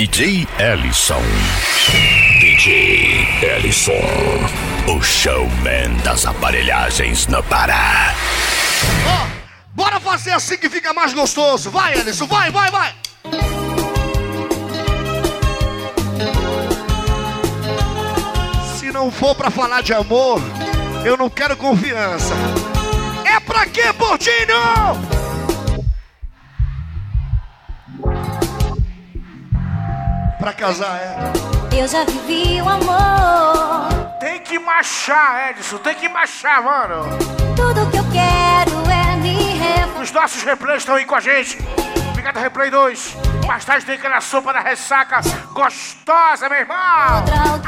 DJ Ellison. DJ Ellison. O showman das aparelhagens no Pará. Ó, bora fazer assim que fica mais gostoso. Vai, Ellison, vai, vai, vai. Se não for pra falar de amor, eu não quero confiança. É pra quê, Portinho? Pra casar, é. Eu já vivi o amor. Tem que marchar, Edson, tem que marchar, mano. Tudo que eu quero é me revolver. Os nossos replays estão aí com a gente. Obrigado, Replay 2. Mais tarde tem aquela sopa da ressaca gostosa, meu irmão.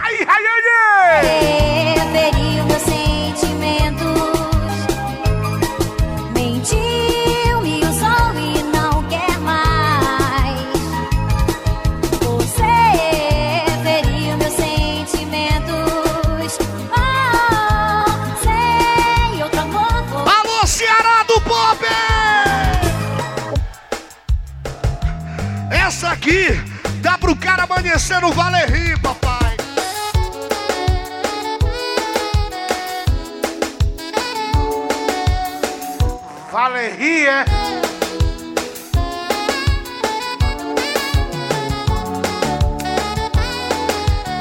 Aí, Rayane! Feriu meus sentimentos. Aqui dá pro cara amanhecer no Valeri, papai. Valerie, é?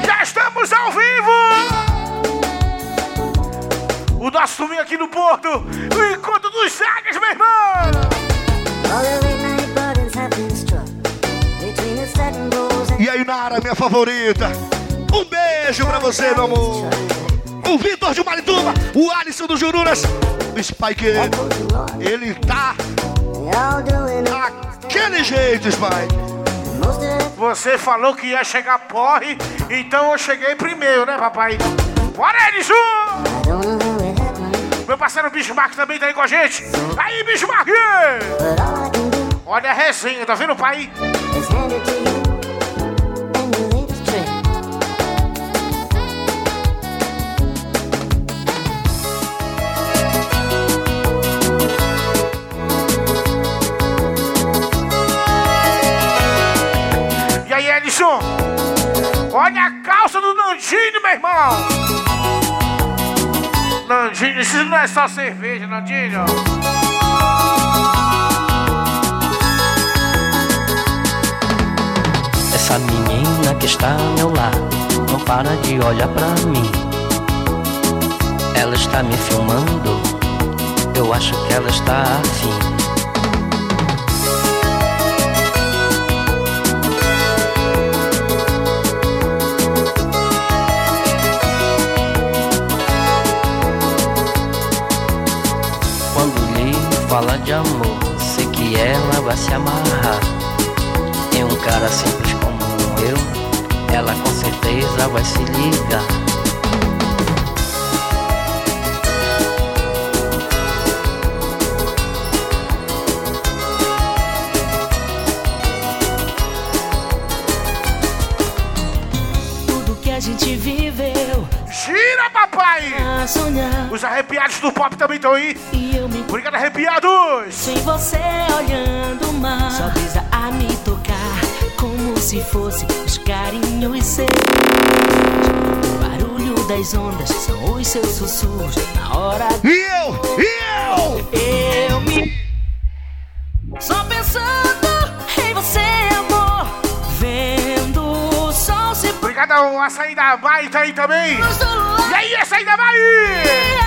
Já estamos ao vivo! O nosso domingo aqui no Porto, o Encontro dos Sagas, meu irmão! Nara, minha favorita. Um beijo pra você, meu amor. O Vitor de Marituba, o Alisson do Jururas, o Spike, ele tá daquele jeito, Spike. Você falou que ia chegar porre, então eu cheguei primeiro, né, papai? Bora, happened, Meu parceiro Bismarck também tá aí com a gente. Aí, Bismarck! Olha a resenha, tá vendo, pai? Meu irmão! Nandinho, isso não é só cerveja, Nandinho. Essa menina que está ao meu lado não para de olhar pra mim. Ela está me filmando, eu acho que ela está afim. Fala de amor, sei que ela vai se amarrar. Em um cara simples como eu, ela com certeza vai se ligar. Tudo que a gente viveu Gira, papai! a sonhar. Os arrepiados do pop também estão aí. E eu me Obrigado, arrepiados! sem você olhando o mar. Só brisa a me tocar, como se fosse os carinhos seus. O barulho das ondas são os seus sussurros. Na hora E eu, e eu! eu me. Só pensando em você, amor. Vendo o sol se pôr Obrigado ao açaí da Mai tá aí também. E aí, açaí da Mai!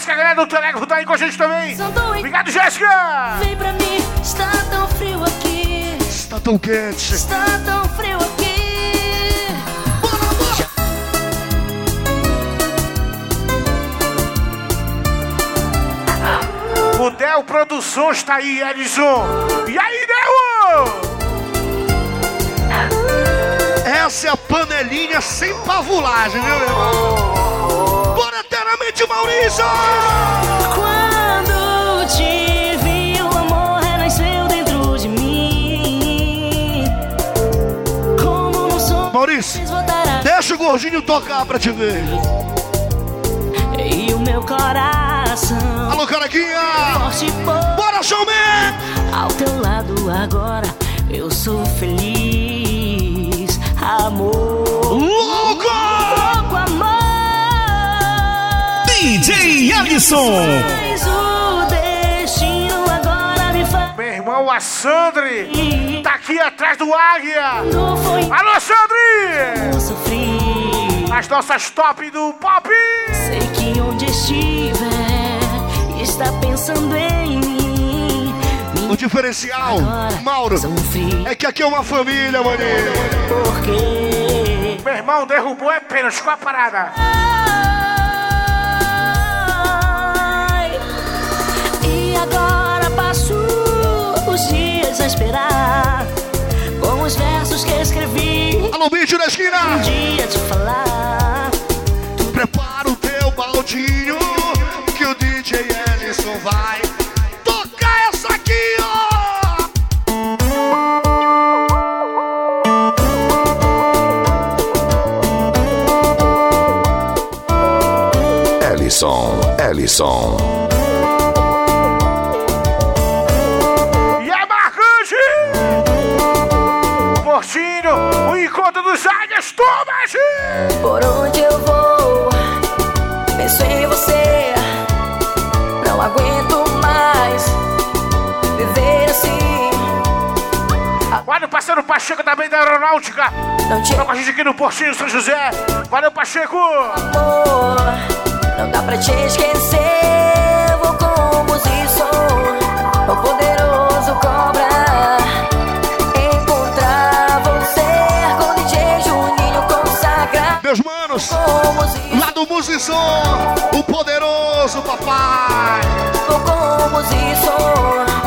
Jéssica, galera do Telegram, tá aí com a gente também. Obrigado, Jéssica! Vem pra mim, está tão frio aqui. Está tão quente. Está tão frio aqui. O Del Produções tá aí, Edson. E aí, Del? Essa é a panelinha sem pavulagem, viu, meu irmão? Bora eternamente, Maurício! Quando te vi, o amor renasceu dentro de mim. Como não sou Maurício, deixa o gordinho tocar pra te ver. E o meu coração Alô, por Bora, showman! ao teu lado agora. eu sou feliz, amor. Louco DJ Alisson. Meu irmão, a Sandri tá aqui atrás do Águia. Alô, sofri. As nossas top do pop! Sei que onde estiver, está pensando em mim. O diferencial, Mauro, é que aqui é uma família, maninho. Meu irmão derrubou é pênalti com a parada. E agora passo os dias a esperar com os versos que escrevi. Alô, bicho da Um esquina! dia te falar. Prepara o teu baldinho, que o DJ Ellison vai tocar essa aqui, ó! Ellison, Ellison. Encontro dos águias, gente! Por onde eu vou, penso em você. Não aguento mais viver assim. Olha o parceiro Pacheco também da Aeronáutica. Não te Tá com a gente aqui no Portinho São José. Valeu, Pacheco! amor, não dá pra te esquecer. Se lá do Musicom, o poderoso papai.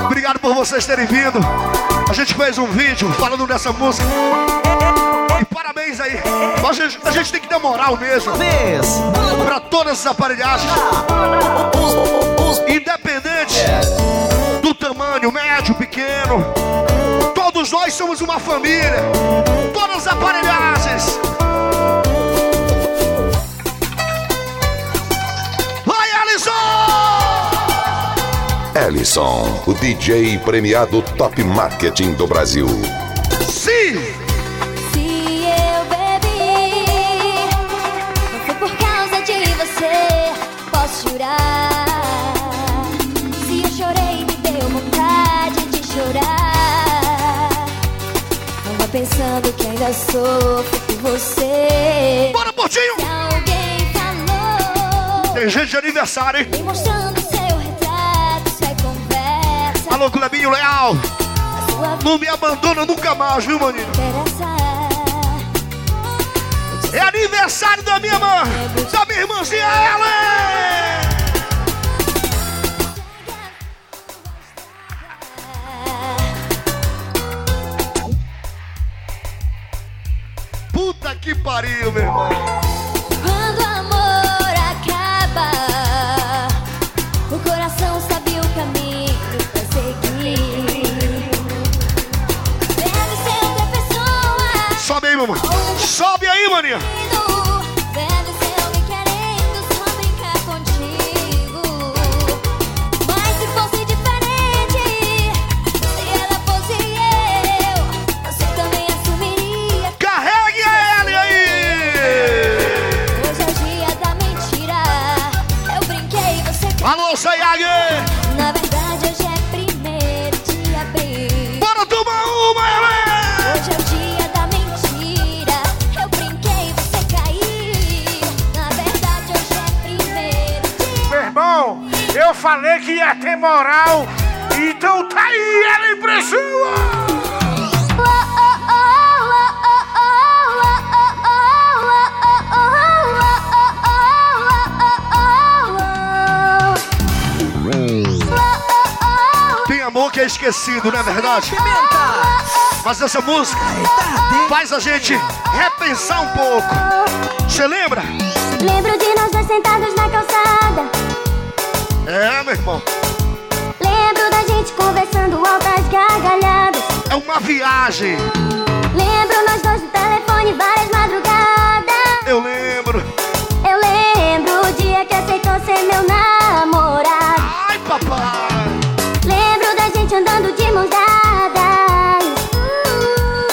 Obrigado por vocês terem vindo. A gente fez um vídeo falando dessa música. E parabéns aí. A gente, a gente tem que dar moral mesmo. Pra todas as aparelhagens. Independente do tamanho, médio, pequeno. Todos nós somos uma família. Todas as aparelhagens. Ellison, o DJ premiado Top Marketing do Brasil. Sim! Se eu bebi, não foi por causa de você, posso jurar. Se eu chorei, me deu vontade de chorar. Tava pensando que ainda sofro por você. Bora, Portinho! Se alguém falou, Tem gente de aniversário, hein? me mostrando seu Alô, Clebinho Leal. Não me abandona nunca mais, viu, maninho? É aniversário da minha irmã, da minha irmãzinha Ellen! Puta que pariu, meu irmão. Pessoa. Sobe aí, mamãe. Moral. Então tá aí, ela impressiona! Tem amor que é esquecido, não é verdade? Mas essa música faz a gente repensar um pouco. Você lembra? Lembro de nós dois sentados na calçada. É, meu irmão gente conversando altas gargalhadas. É uma viagem. Lembro nós dois no telefone várias madrugadas. Eu lembro. Eu lembro o dia que aceitou ser meu namorado. Ai, papai. Lembro da gente andando de mãos dadas. Uh,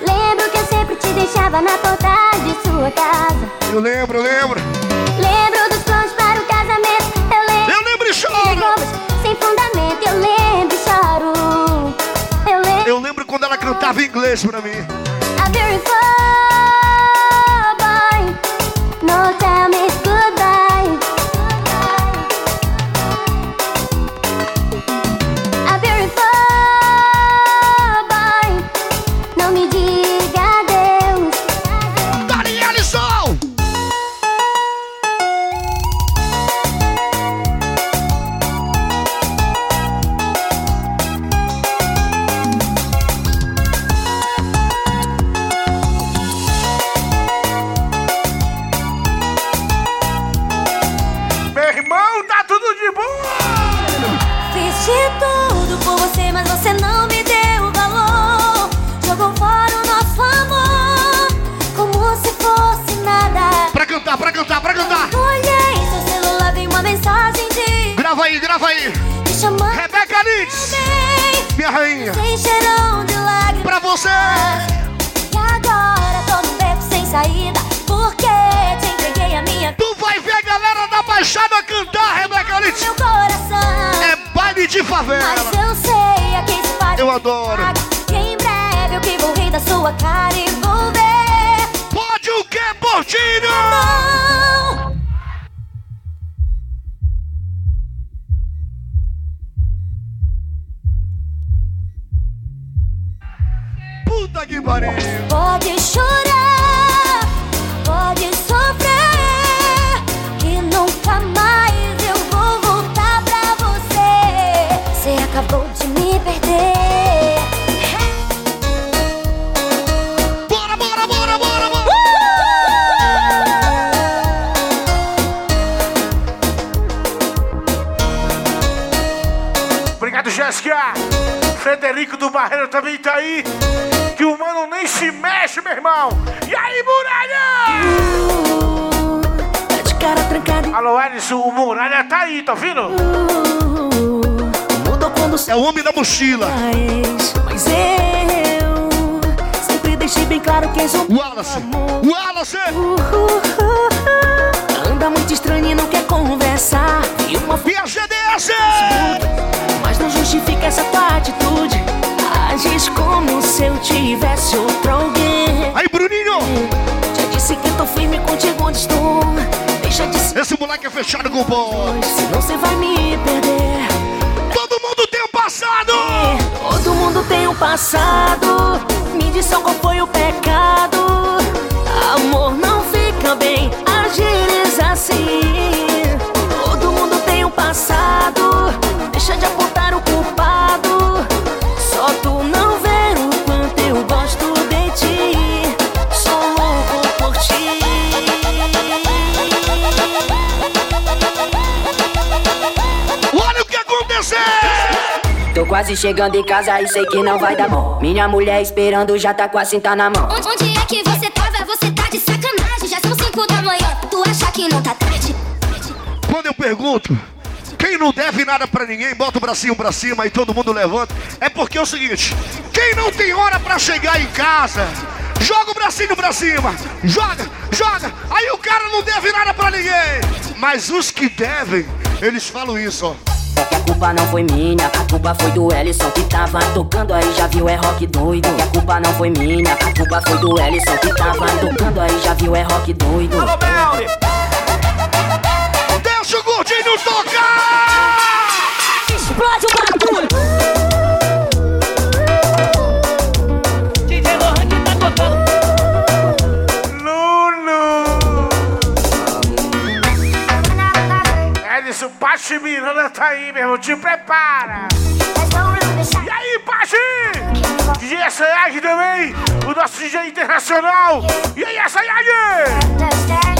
lembro que eu sempre te deixava na porta de sua casa. Eu lembro, eu lembro. Cantava inglês pra mim. Passado. Me diz só qual foi o pecado Tô quase chegando em casa e sei que não vai dar bom. Minha mulher esperando já tá com a cinta na mão. Onde, onde é que você tava? Você tá de sacanagem. Já são cinco da manhã. Tu acha que não tá tarde? Quando eu pergunto, quem não deve nada pra ninguém, bota o bracinho pra cima e todo mundo levanta. É porque é o seguinte: quem não tem hora pra chegar em casa, joga o bracinho pra cima, joga, joga. Aí o cara não deve nada pra ninguém. Mas os que devem, eles falam isso, ó. É que a culpa não foi minha, a culpa foi do Ellison que tava tocando aí, já viu, é rock doido. A culpa não foi minha, a culpa foi do Ellison que tava tocando aí, já viu, é rock doido. Deixa o gordinho tocar! Explode o Pachi Miranda tá aí, meu irmão. Te prepara! E aí, Pachi? DJ Sayag também, o nosso DJ internacional. E aí, Sayag?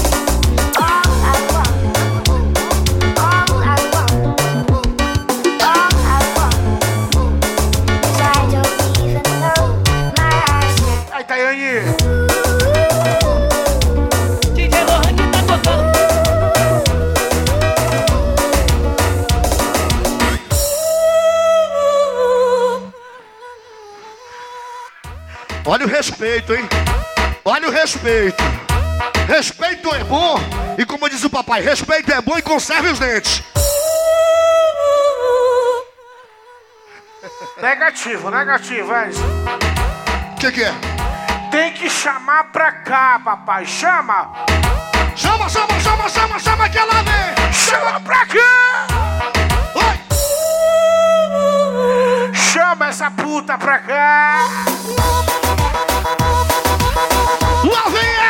Olha o respeito, hein? Olha o respeito. Respeito é bom. E como diz o papai, respeito é bom e conserve os dentes. Negativo, negativo, é isso. O que, que é? Tem que chamar pra cá, papai. Chama! Chama, chama, chama, chama, chama que ela vem. Chama pra cá! Oi. Chama essa puta pra cá! Lá vem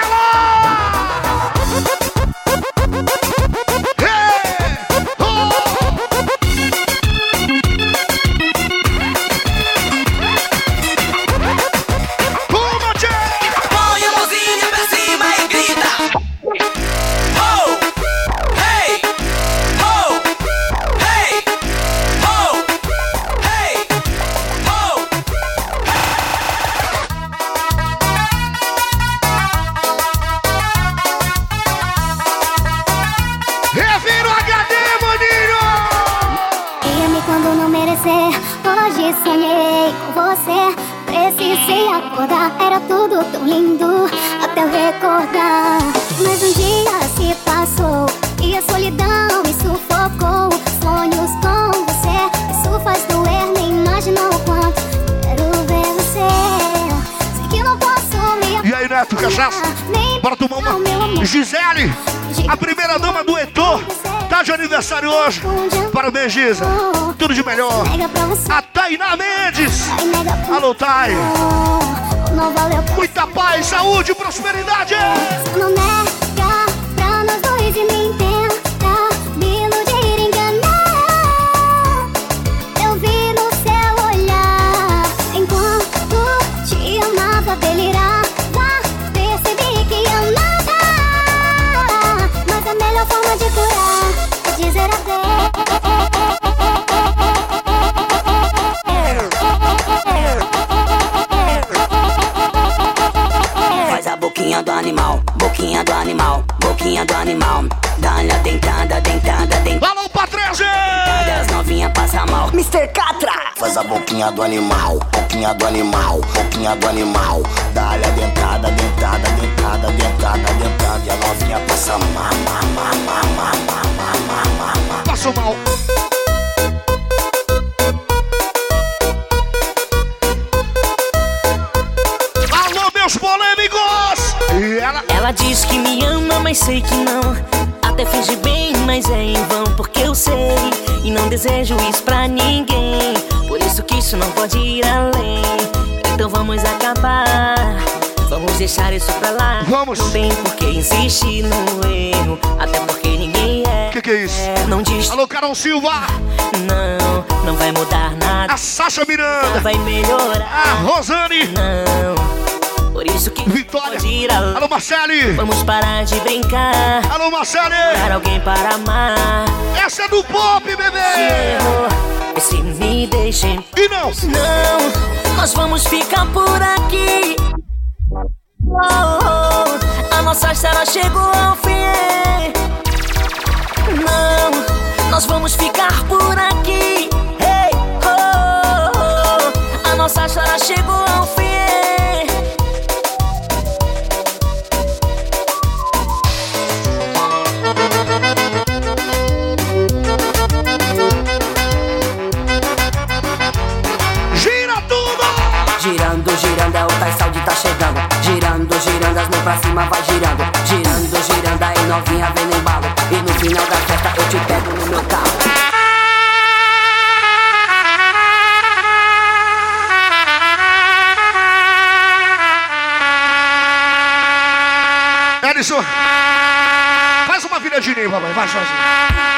acordar, era tudo tão lindo até eu recordar. Mas um dia se passou e a solidão me sufocou. Sonhos com você, isso faz doer, nem imaginou o quanto quero ver você. Sei que não posso me E aí, Neto, cachaça? Nem Bora tomar uma. Gisele, a primeira dama do Heitor, tá de aniversário hoje. Parabéns, Gisa. Tudo de melhor. A Tainá Mendes. Alô, Thay. Não valeu Muita paz, saúde e prosperidade. Não nega pra nós dois e nem tenta me iludir, enganar. Eu vi no seu olhar enquanto te amava, delirava. Percebi que amava, mas a melhor forma de curar é dizer Faz animal. Dá-lhe a dentada, dentada, dentada. Alô, Patrícia. As novinha passa mal. Mr. Catra! Faz a boquinha do animal, boquinha do animal, boquinha do animal. Dá-lhe a dentada, dentada, dentada, dentada, dentada. E a novinha passa má, má, má, má, má, má, má, má, má. Passou mal. Ela... Diz que me ama, mas sei que não. Até finge bem, mas é em vão, porque eu sei. E não desejo isso pra ninguém. Por isso que isso não pode ir além. Então vamos acabar. Vamos deixar isso pra lá. Vamos. Não tem por que insistir no erro. Até porque ninguém é. Que que é isso? Não diz Alô, Carol Silva. não, não vai mudar nada. A Sasha Não Miranda. vai melhorar. A Rosane. Não. Por isso que Vitória. Alô, Marcele. Vamos parar de brincar. Alô, Marcele. Para alguém para amar. Essa é do pop, Se bebê. errou, se me deixem. E não. Não, nós vamos ficar por aqui. Oh, oh, a nossa história chegou ao fim. Não, nós vamos ficar por aqui. Hey, oh, oh, a nossa história chegou ao fim. Girando, as mãos pra cima vai girando. Girando, girando, aí novinha vem no embalo. E no final da festa eu te pego no meu carro. Edson. Faz uma viradinha aí, papai. Vai, sozinho.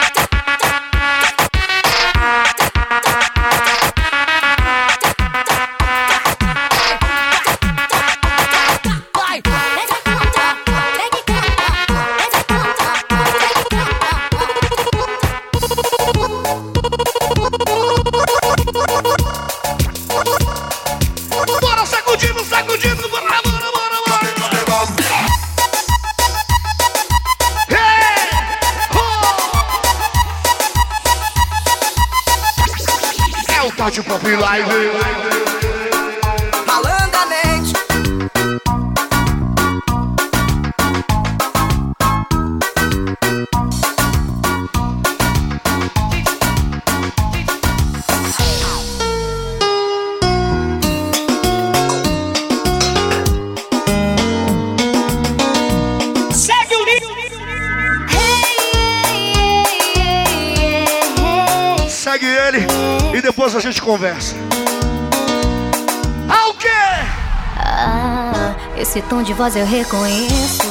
Tom de voz eu reconheço.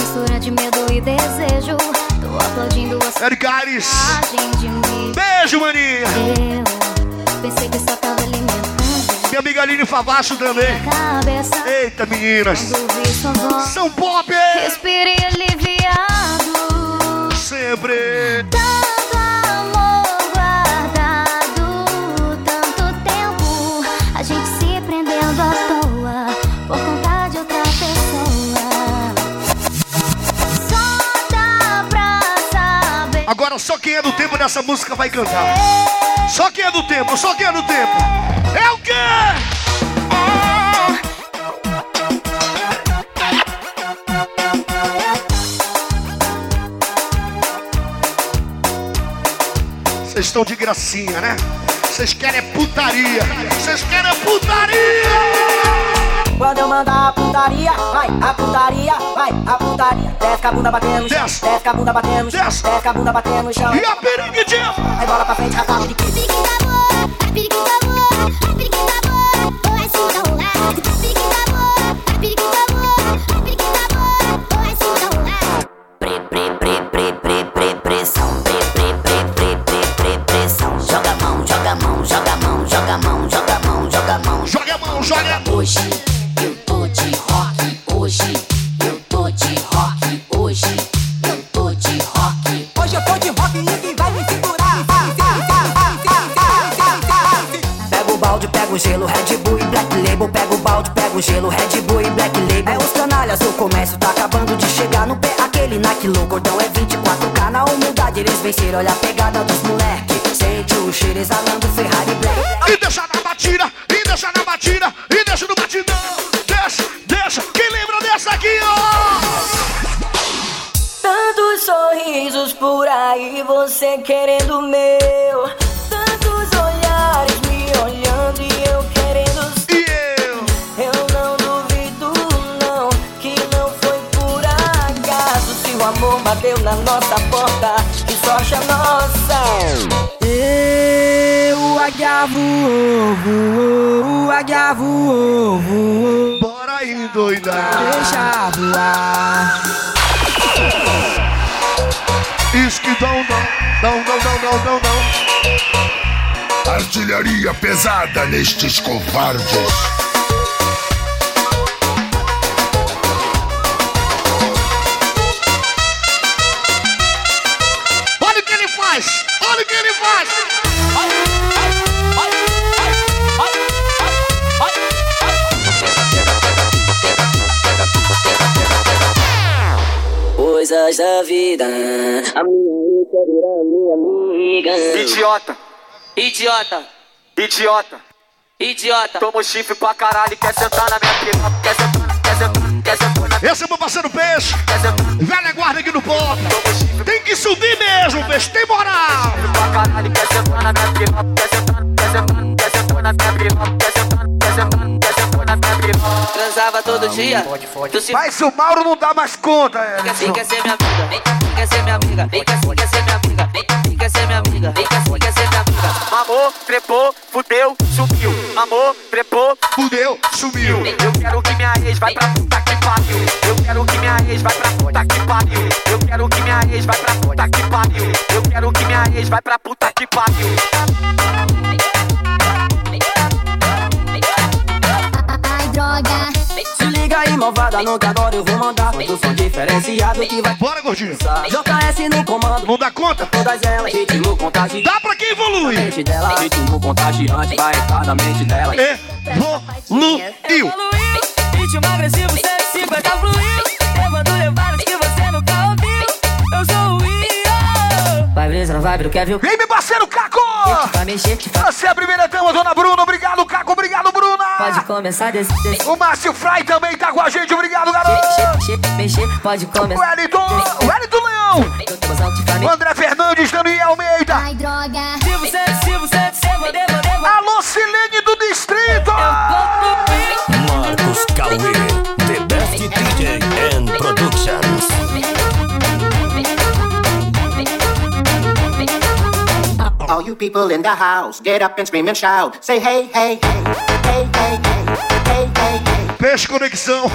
Mistura de medo e desejo. Tô aplaudindo a sua Eric Ares. imagem de mim. Beijo, maninha. Eu pensei que só tava alimentando Minha amiga Aline Favacho também. cabeça. Eita, meninas. Voz, São pop! respirei aliviado. Sempre. Só quem é do tempo dessa música vai cantar. Só quem é do tempo, só quem é do tempo. É o quê? Vocês estão de gracinha, né? Vocês querem putaria. Vocês querem putaria. Quando eu mandar a putaria, vai, a putaria, vai, a putaria. Desce a bunda batendo no chão, Desce. desce a bunda batendo no chão, Desce. desce a bunda batendo no chão. E a periguidinha? Aí bola pra frente, rasgado de quê? Pre, olha a pegada dos moleque. Sente o cheiro exalando Ferrari Black. E deixa na batida, e deixa na batida, e deixa no batidão. Deixa, deixa. Quem lembra dessa aqui, ó? Tantos sorrisos por aí, você querendo o meu. Tantos olhares me olhando e eu querendo E eu? Eu não duvido, não, que não foi por acaso. Se o amor bateu na nossa porta, sorte a nossa. Eu, voou, águia voou, voou. Bora aí, doida. Deixa voar. Esquidão, não, não, não, não, não, não, não. Artilharia pesada nestes covardes. Coisas da vida, a minha quer virar minha amiga. Idiota, Idiota, idiota. idiota. Toma chifre pra caralho e quer sentar na minha pica. Quer sentar, quer sentar, quer sentar na Esse é meu parceiro Peixe, quer sentar. velha guarda aqui no chifre Tem que subir mesmo, Peixe, tem moral. pra caralho quer sentar na minha pica. Quer sentar, quer sentar, quer sentar na minha pica. Quer sentar, Transava todo dia. Tu se Mas o Mauro não dá mais conta, é. Vem, vem quer ser minha amiga, vem, vem quer ser minha amiga, vem quer, vem quer ser minha amiga, vem, vem quer ser minha amiga, vem quer, vem quer ser minha amiga. Amor, trepou, fudeu, subiu. Amor, trepou, Fudeu, sumiu. Eu quero que minha ex vai pra puta que pariu. Eu quero que minha ex vai pra puta que pariu. Eu quero que minha ex vai pra puta que pariu. Eu quero que minha ex vai pra puta que pariu. Malvada, no que agora eu vou mandar. Quando som diferenciado que vai Bora, gordinho. JS no comando. Não dá conta? Todas elas, ritmo contagiante. Dá pra quem evolui. mente dela, ritmo contagiante vai entrar na mente dela. Evoluiu. Ritmo agressivo, 150 fluiu. Eu mando levadas que você nunca ouviu. Eu sou o Io. Vai brisa, não vai, não quer ver o Vem, meu parceiro Caco. Vai mexer. Você é a primeira dama, dona Bruna. Obrigado, Caco. Obrigado, Bruna. Pode começar desse, desse. O Márcio Fry também tá com a gente. Obrigado, garoto. Mexer, mexer, mexer, pode O começar. Wellington. O Wellington Leão. O. André Fernandes, Daniel Almeida. Ai, droga. Se você, se você, se você, All you people in the house, get up and scream and shout. Say hey, hey, hey, hey, hey, hey, hey, hey. Peixe Conexão.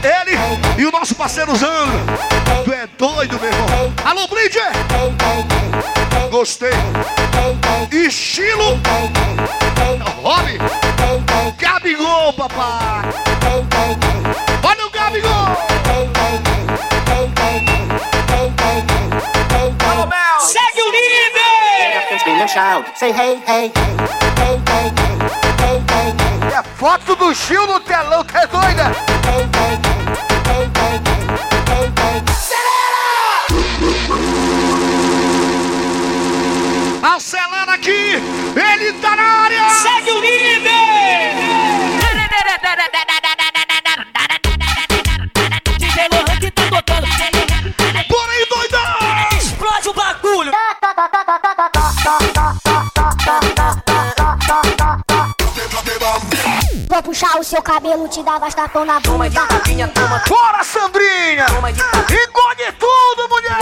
Ele e o nosso parceiro Zandro. Tu é doido, meu irmão. Alô, Blind! Gostei. Estilo. Rob. Gabigol, papai. Olha o Gabigol. And shout. Say hey, hey, hey, hey, hey, hey, hey, hey. É foto do Gil no telão, tá doida? Acelera aqui. Ele tá na área. Segue o líder! Puxar o seu cabelo, te dar bastapão na bunda. Bora, Sandrinha! Engole tudo, mulher!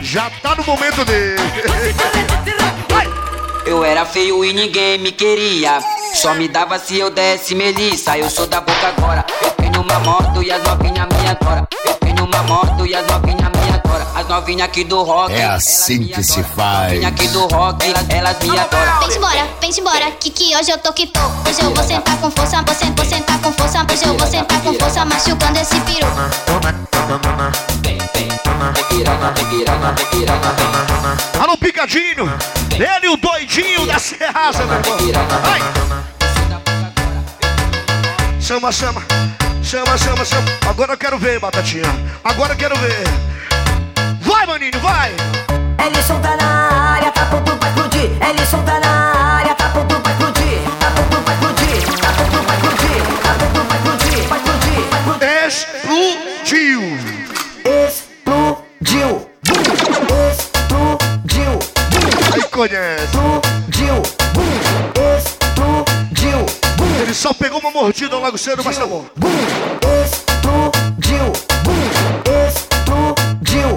Já tá no momento dele. Era feio e ninguém me queria. Só me dava se eu desse melissa. Eu sou da boca agora. Eu tenho uma moto e as novinhas me adoram. Eu tenho uma moto e as novinhas me adoram. As novinhas aqui do rock. É assim que se faz. novinhas aqui do rock, elas, elas me adoram. Vem embora, vem embora, que que hoje eu tô que tô. Hoje eu vou sentar com força, vou sentar, vou sentar com força. Hoje eu vou sentar com força, machucando esse peru. Alô, Picadinho. Ele, o doidinho da Serraça, meu irmão. Vai. Chama, chama. Chama, chama, chama. Agora eu quero ver, Batatinha. Agora eu quero ver. Vai, maninho, vai. Ellison tá na área, tá pronto pra explodir. Ellison tá na área, conhece. Explodiu. Explodiu. Ele só pegou uma mordida logo cedo, mas tá bom. Explodiu. Explodiu.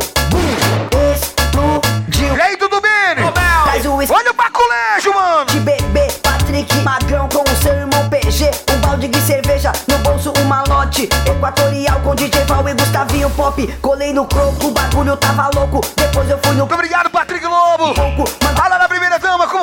Explodiu. E aí, tudo bem? Traz o Olha o baculejo, mano! De bebê, Patrick, Magrão com o seu irmão PG. Um balde de cerveja, no bolso um malote. Equatorial com DJ Val e Gustavinho Pop. Colei no croco, o bagulho tava louco. Depois eu fui no. Obrigado, Patrick Lobo!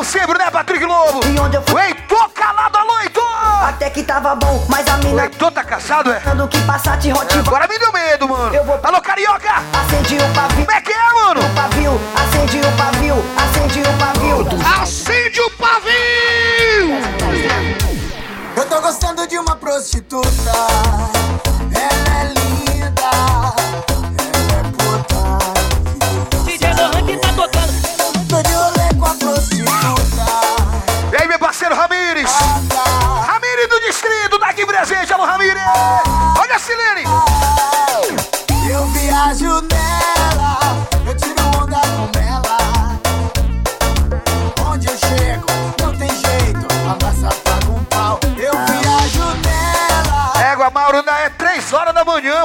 Sempre, né, Patrick Lobo? E onde eu fui? O Heitor calado, alô, Heitor! Até que tava bom, mas a O mina. Heitor tá caçado, é? Do que Passat Hot Agora me deu medo, mano. Eu vou- Alô, carioca! Acendi o pavio. Como é que é, mano? O pavio, acendi o pavio, acendi o pavio. Acende o pavio! Eu tô gostando de uma prostituta.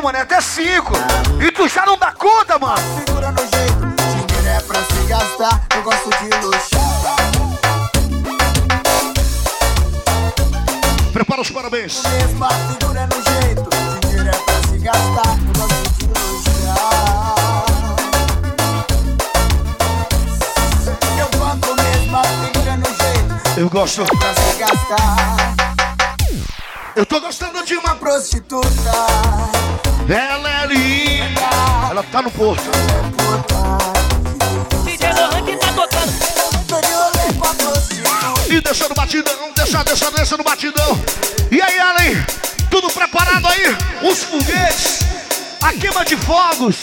Mano, é até 5. E tu já não dá conta, mano. Segura no jeito. Dinheiro é pra se gastar. Eu gosto de luxo. Prepara os parabéns. Mesma figura no jeito. Dinheiro é pra se gastar. Eu gosto de luxar. Eu banco mesma figura no jeito. Eu gosto. Pra se gastar. Eu tô gostando de uma. Prostituta. Ela é linda. Ela tá no porto. DJ Lohan que tá tocando. E deixa no batidão, deixa, deixa, deixa no batidão. E aí, Allen? Tudo preparado aí? Os foguetes, a queima de fogos.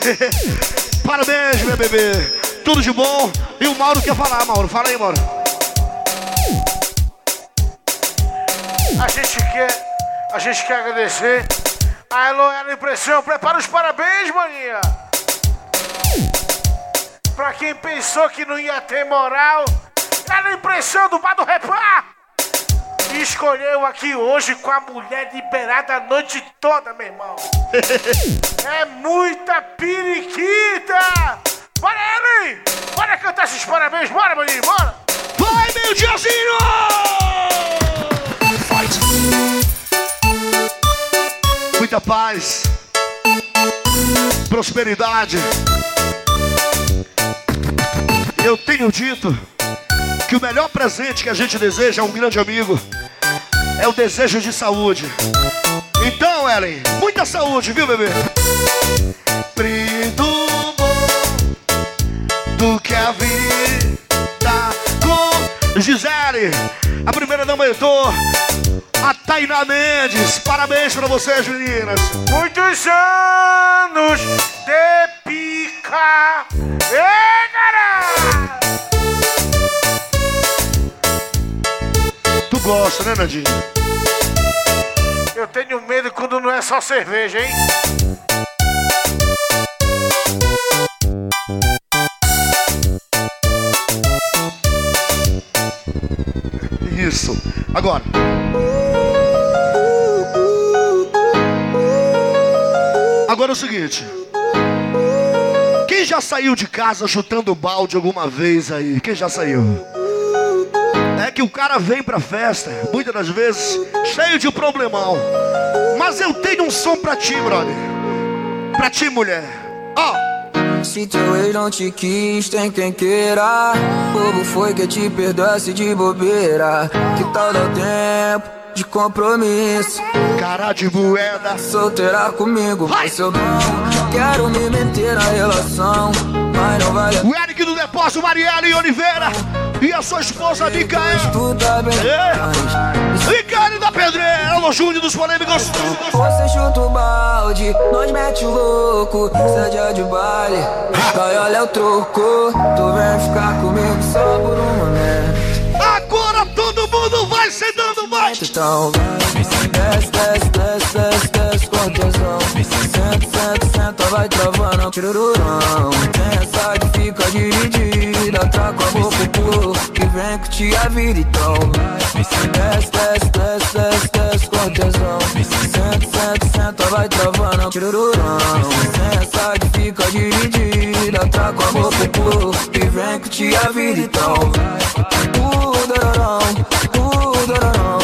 Parabéns, meu bebê. Tudo de bom. E o Mauro quer falar, Mauro. Fala aí, Mauro. A gente quer, a gente quer agradecer a Eloela Impressão. Prepara os parabéns, maninha. Pra quem pensou que não ia ter moral, ela Impressão do Bar do Repá. Escolheu aqui hoje com a mulher liberada a noite toda, meu irmão. É muita periquita. Bora, Ellen! Bora cantar esses parabéns, bora, maninho, bora! Vai, meu diazinho! Muita paz, prosperidade. Eu tenho dito que o melhor presente que a gente deseja a um grande amigo é o desejo de saúde. Então, Ellen, muita saúde, viu, bebê? Brindo do que a vida com Gisele, a primeira dama Heitor, a Tainá Mendes. Parabéns pra vocês, meninas. Muitos anos de pica! Ei, cara! Tu gosta, né, Nadine? Eu tenho medo quando não é só cerveja, hein? Isso. Agora. Agora é o seguinte. Quem já saiu de casa chutando balde alguma vez aí? Quem já saiu? É que o cara vem pra festa, muitas das vezes, cheio de problemão. Mas eu tenho um som pra ti, brother. Pra ti, mulher. Ó. Se teu ex não te quis, tem quem queira. Bobo foi que te perdoasse de bobeira. Que tal dar tempo de compromisso? Cara de moeda. Solteira comigo, mas eu não quero me meter na relação. Mas não vale O Eric do Depósito, Marielle Oliveira. E a sua esposa, Micael. Tu tá bem É. Micael da Pedreira, Alô Júnior dos Polêmicos. Você nós mete o louco, cê é de baile. Vai, olha o troco, tu vem ficar comigo só por um momento. Agora todo mundo vai sentando mais. Então vai, desce, desce, desce, desce com tesão. Senta, senta, vai travando, tirururão. Tem essa que fica dividida, tá com a boca pro que vem que te a vida. Então desce, desce, desce, desce, desce com tesão. Senta, senta, vai travando, tirururão. Tem essa que fica dividida, tá com a boca pro que vem que te a vida. Então vai, uh, dororão,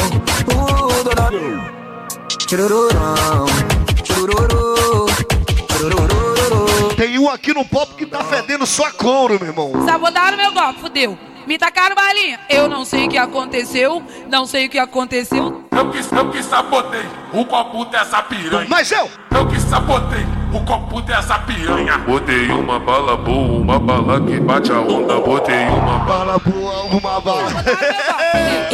Tem um aqui no pop que tá fedendo só couro, meu irmão. Sabotaram meu golpe, fudeu. Me tacaram balinha. Eu não sei o que aconteceu, não sei o que aconteceu. Eu que, eu que sabotei o copo dessa piranha. Mas eu? Eu que sabotei o copo dessa piranha. Botei uma bala boa, uma bala que bate a onda. Botei uma bala boa, uma bala.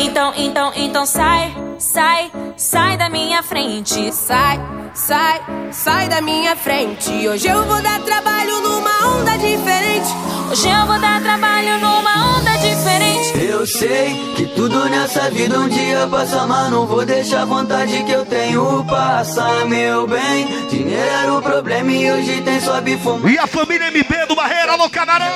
Então, então, então sai, sai, sai da minha frente. Sai, sai, sai da minha frente. Hoje eu vou dar trabalho numa onda diferente. Hoje eu vou dar trabalho numa onda diferente. Eu sei que tudo nessa vida um dia passa, mas não vou deixar a vontade que eu tenho passar, meu bem. Dinheiro era o problema e hoje tem só bifuma. E a família MB do Barreira, Camarão.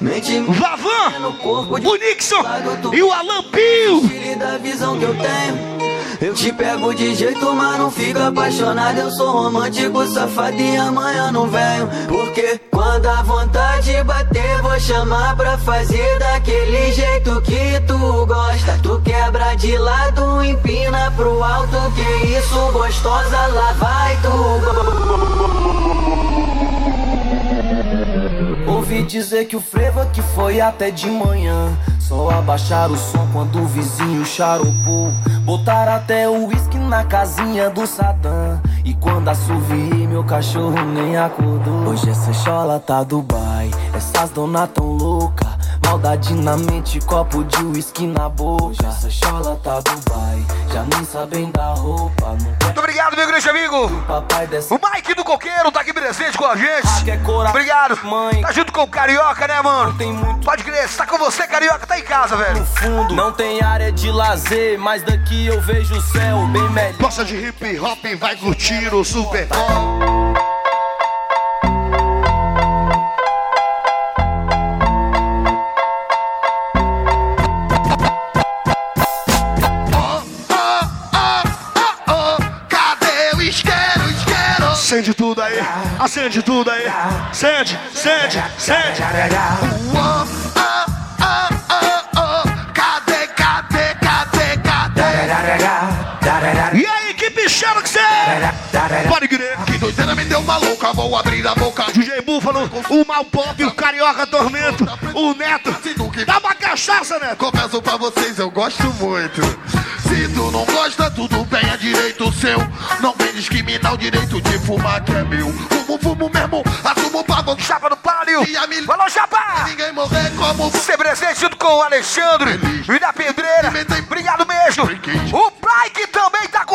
Mente Vavan, o Nixon e o Alan Pio. da visão que eu tenho. Eu te pego de jeito, mas não fico apaixonado. Eu sou romântico, safado e amanhã não venho. Porque quando a vontade bater, vou chamar pra fazer daquele jeito que tu gosta. Tu quebra de lado, empina pro alto. Que isso, gostosa, lá vai tu. Ouvi dizer que o frevo que foi até de manhã. Só abaixar o som quando o vizinho charopou. Botar até o uísque na casinha do Sadam. E quando assoviei, meu cachorro nem acordou. Hoje essa chola tá Dubai. Essas dona tão louca. Maldade na mente, copo de uísque na boca. Essa chola tá Dubai. Já nem sabem da roupa. Muito obrigado, meu grande amigo. O Mike do Coqueiro tá aqui presente com a gente. cora- Obrigado. Mãe. Tá junto com o Carioca, né, mano? Pode crer, se tá com você, Carioca, tá em casa, velho. fundo. Não tem área de lazer, mas daqui eu vejo o céu bem melhor. Gosta de hip hop, vai curtir o Super Bowl. O? Acende tudo aí, acende tudo aí. Acende, acende, acende. Cadê, cadê, cadê, cadê? E aí, que você é? Pode crer. Que doideira me deu uma louca, vou abrir a boca. DJ Búfalo, o Malpop, o Carioca Tormento, o Neto. Dá uma cachaça, Neto. Confesso pra vocês, eu gosto muito. Se tu não gosta, tudo bem, é direito seu. Não vem discriminar o direito de fumar que é meu. Fumo, fumo mesmo, assumo você. Chapa do Palio. E a mil... Falou, Chapa. Ninguém morrer como Ser presente junto com o Alexandre e da Pedreira. Obrigado mesmo. O também tá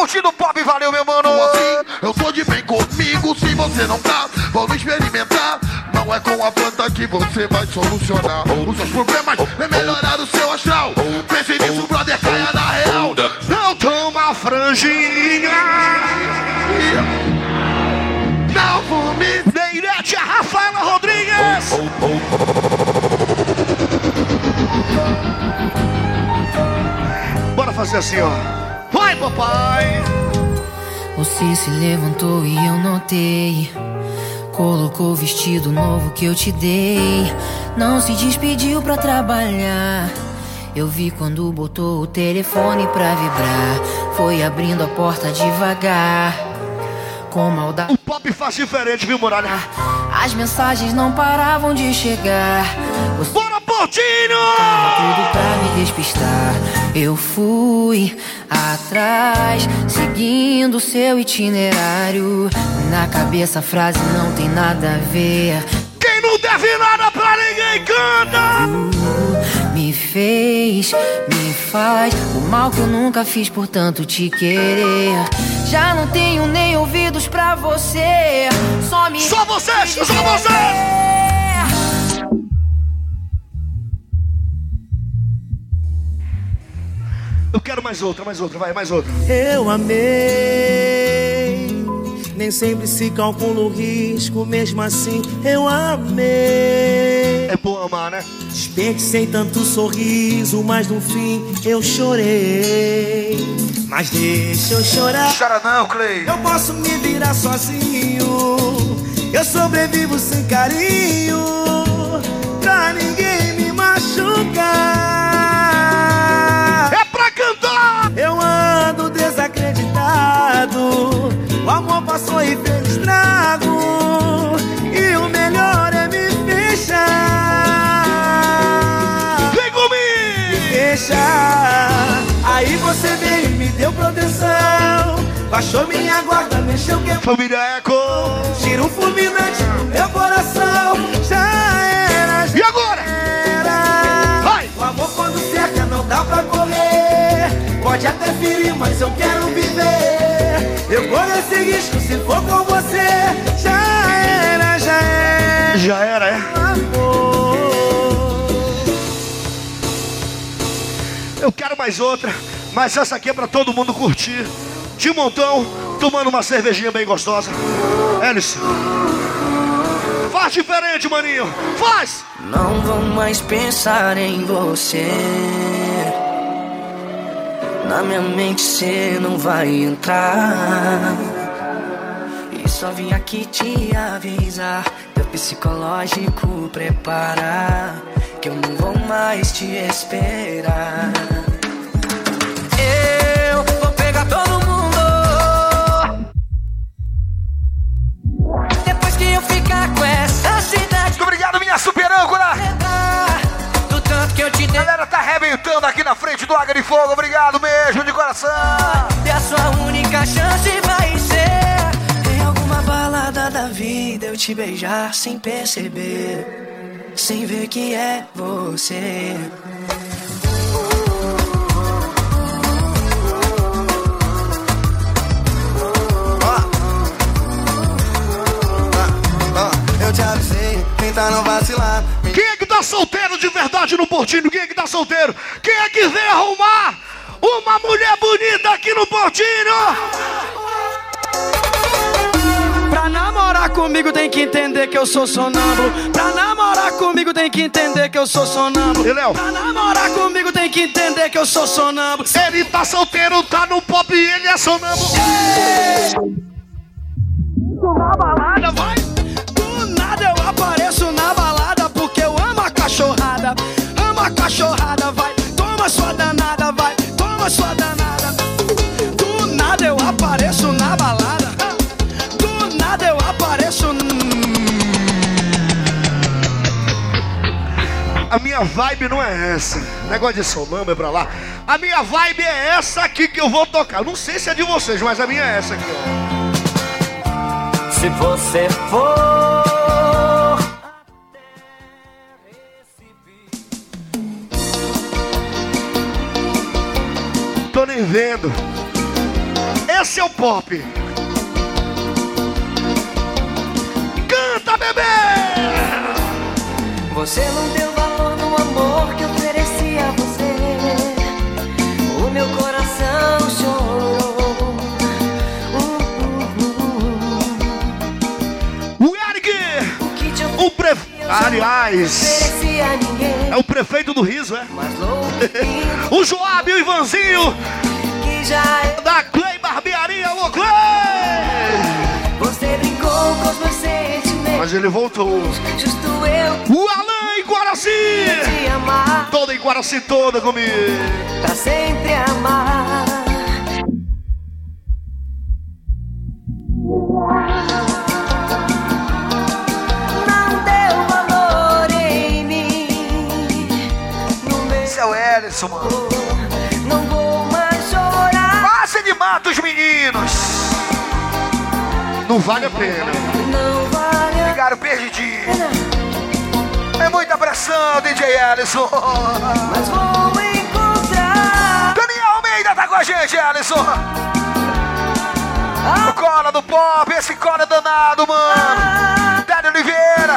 curtindo o pop. Valeu, meu mano. assim. Eu tô de bem comigo, se você não tá, vamos experimentar. Não é com a planta que você vai solucionar os seus problemas, é melhorar o seu astral. Pense nisso, brother, caia na real. Não toma franjinha. Não fume. Neirete, a Rafaela Rodrigues. Bora fazer assim, ó. Vai, papai. Você se levantou e eu notei. Colocou o vestido novo que eu te dei. Não se despediu pra trabalhar. Eu vi quando botou o telefone pra vibrar. Foi abrindo a porta devagar. Com maldade. O pop faz diferente, viu, Muralha? As mensagens não paravam de chegar. Você Bora, Portinho! tudo pra me despistar. Eu fui atrás, seguindo seu itinerário. Na cabeça a frase não tem nada a ver. Quem não deve nada pra ninguém canta! Me fez, me faz o mal que eu nunca fiz por tanto te querer. Já não tenho nem ouvidos pra você. Só me. Só vocês, só vocês! Eu quero mais outra, mais outra, vai, mais outra. Eu amei. Nem sempre se calcula o risco, mesmo assim eu amei. É bom amar, né? Desperdicei tanto sorriso, mas no fim eu chorei. Mas deixa eu chorar. Chora não, Clay. Eu posso me virar sozinho. Eu sobrevivo sem carinho. Pra ninguém me machucar. Eu ando desacreditado. O amor passou e fez estrago. E o melhor é me fechar. Vem comigo! Fechar. Aí você veio e me deu proteção. Baixou minha guarda, mexeu que Família Eco! Tira um fulminante no meu coração. Já era, já E agora? era. Vai! O amor quando cerca não dá pra correr. Pode até ferir, mas eu quero viver. Eu corro esse risco se for com você. Já era, já era. Já era, é? Amor. Eu quero mais outra, mas essa aqui é pra todo mundo curtir. De montão, tomando uma cervejinha bem gostosa. Hélice. Faz diferente, maninho. Faz! Não vou mais pensar em você. Na minha mente cê não vai entrar. E só vim aqui te avisar. Teu psicológico preparar. Que eu não vou mais te esperar. Eu vou pegar todo mundo. Depois que eu ficar com essa cidade. Muito obrigado, minha super âncora! Do dei. Galera tá arrebentando aqui na frente do Águia de Fogo. Obrigado mesmo, de coração. E a sua única chance vai ser Em alguma balada da vida eu te beijar sem perceber Sem ver que é você Eu te avisei, tenta não vacilar. Quem é que tá solteiro de verdade no Portinho? Quem é que tá solteiro? Quem é que vem arrumar uma mulher bonita aqui no Portinho? Pra namorar comigo tem que entender que eu sou sonâmbulo. Pra namorar comigo tem que entender que eu sou sonâmbulo. E Léo? Pra namorar comigo tem que entender que eu sou sonâmbulo. Ele tá solteiro, tá no pop e ele é sonâmbulo. apareço na balada, vai. Cachorrada, vai. Toma sua danada, vai. Toma sua danada. Do nada eu apareço na balada. Do nada eu apareço. A minha vibe não é essa. Negócio de sonâmbula é pra lá. A minha vibe é essa aqui que eu vou tocar. Não sei se é de vocês, mas a minha é essa aqui, ó. Se você for. Tô nem vendo. Esse é o pop. Canta, bebê! Você não deu valor no amor que ofereci a você. O meu coração chorou. O Eric! O prefeito. Aliás, Ofereci a ninguém. é o prefeito do riso, é? o Joab e o Ivanzinho Que já é. da Clay Barbearia, alô Clay! Você brincou com os meus sentimentos. Mas ele voltou. Justo eu O Alan em Guaraci! Toda em Guaraci, toda comigo. Pra sempre amar. Não deu valor em mim. Esse é Ellison, mano. Meninos. Não vale a pena. Ficaram perdidinhos. É muita pressão, DJ Ellison. Mas vou encontrar. Daniel Almeida tá com a gente, Ellison. O cola do pop, esse cola danado, mano. Dani Oliveira,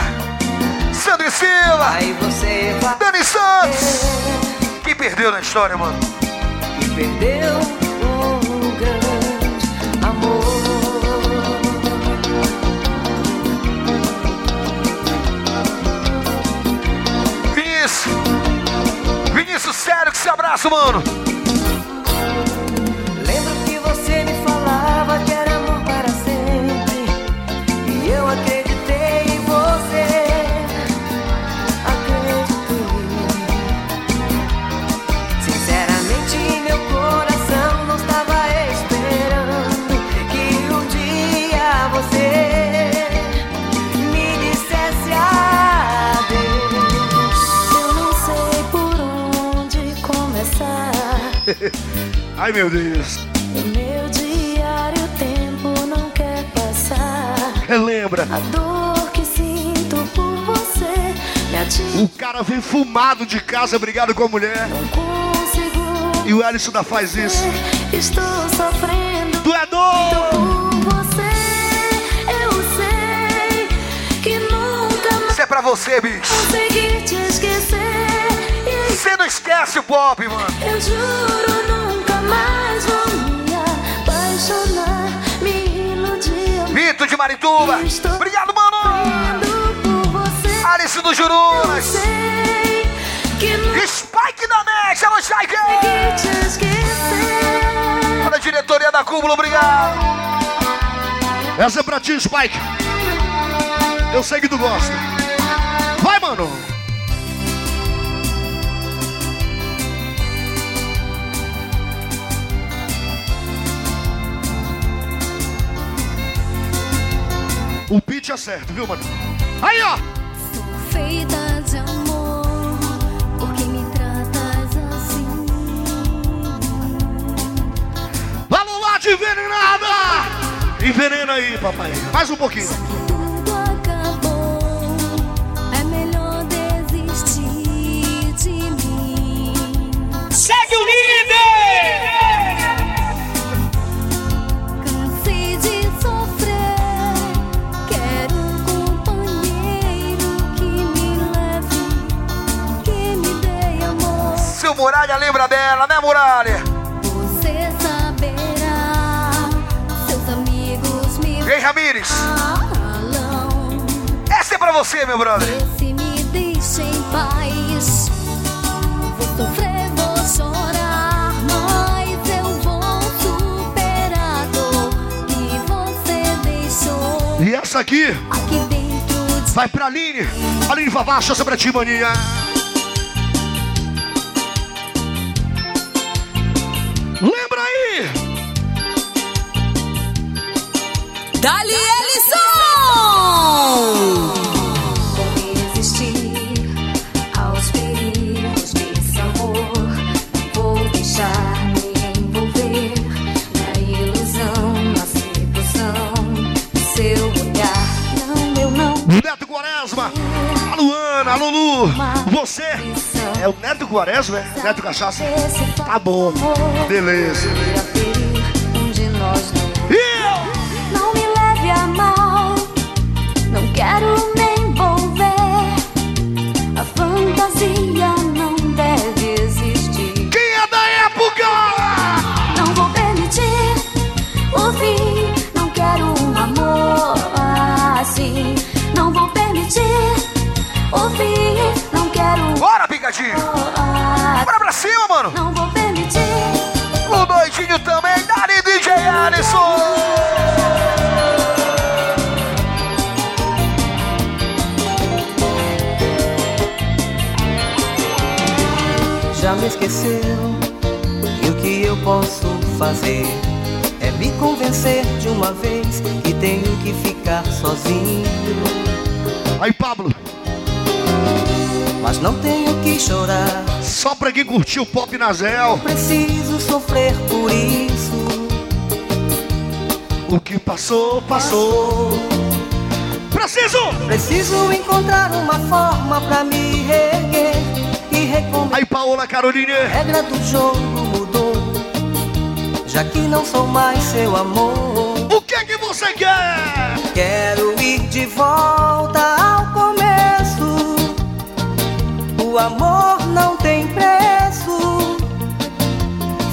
Sandro e Silva, Dani Santos. Quem perdeu na história, mano? perdeu abraço, mano. Lembro que você me falava que era amor para sempre. E eu acreditei Ai, meu Deus. O meu diário, o tempo não quer passar. Relembra. A dor que sinto por você me atinge. O cara vem fumado de casa, brigado com a mulher. Consigo. E o Ellison ainda faz isso. Estou sofrendo. Tu é doido! Isso é pra você, bicho. consegui te esquecer. Você não esquece o pop, mano. eu juro nunca mais vou me apaixonar, me iludir. Vitor de Marituba. Obrigado, mano. Alice do Jurunas. nunca Spike da Next. Alô, Spike. Toda a diretoria da Cúmula, obrigado. Essa é pra ti, Spike. Eu sei que tu gosta. Vai, mano. É certo, viu, mano? Aí, ó. Feita de amor, por que me tratas assim? Vamos lá de envenenada! Envenena aí, papai. Mais um pouquinho. Muralha lembra dela, né, Muralha? Você saberá, seus amigos me Ei, Ramires. falam. Essa é pra você, meu brother. Se me deixa em paz, vou sofrer, vou chorar, mas eu vou superar a dor que você deixou. Essa aqui vai pra Aline. Aline Vavá, essa pra ti, maninha. Eu não. Neto Quaresma, a Luana, a Lulu, você é o Neto Quaresma, é? Neto Cachaça? Tá bom, beleza. Quero me envolver. A fantasia não deve existir. Quem é da época? Não vou permitir o fim. Não quero um amor assim. Não vou permitir o fim. Não quero. Bora, Picadinho! Bora pra cima, mano! Não vou permitir. O doidinho também, Dali DJ Alisson! Me esqueceu que o que eu posso fazer é me convencer de uma vez que tenho que ficar sozinho. Aí, Pablo. Mas não tenho que chorar. Só pra quem curtiu o Pop Nazel. Preciso sofrer por isso. O que passou, passou. Preciso! Preciso encontrar uma forma pra me reerguer e recomeçar. Aí, Paola Caroline. A regra do jogo mudou. Já que não sou mais seu amor. O que é que você quer? Quero ir de volta ao começo. O amor não tem preço.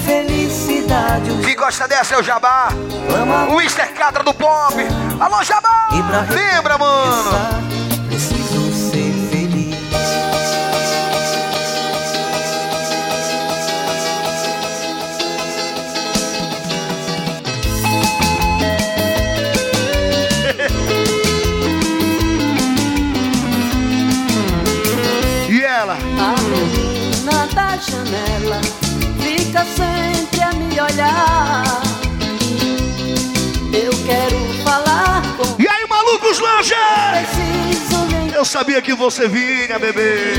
Felicidade. Quem gosta dessa é o Jabá. Ama. O Mr. Catra do Pop. Alô, Jabá! E pra Lembra, mano? Olhar. Eu quero falar com E aí, malucos lanches? Eu sabia que você vinha, bebê.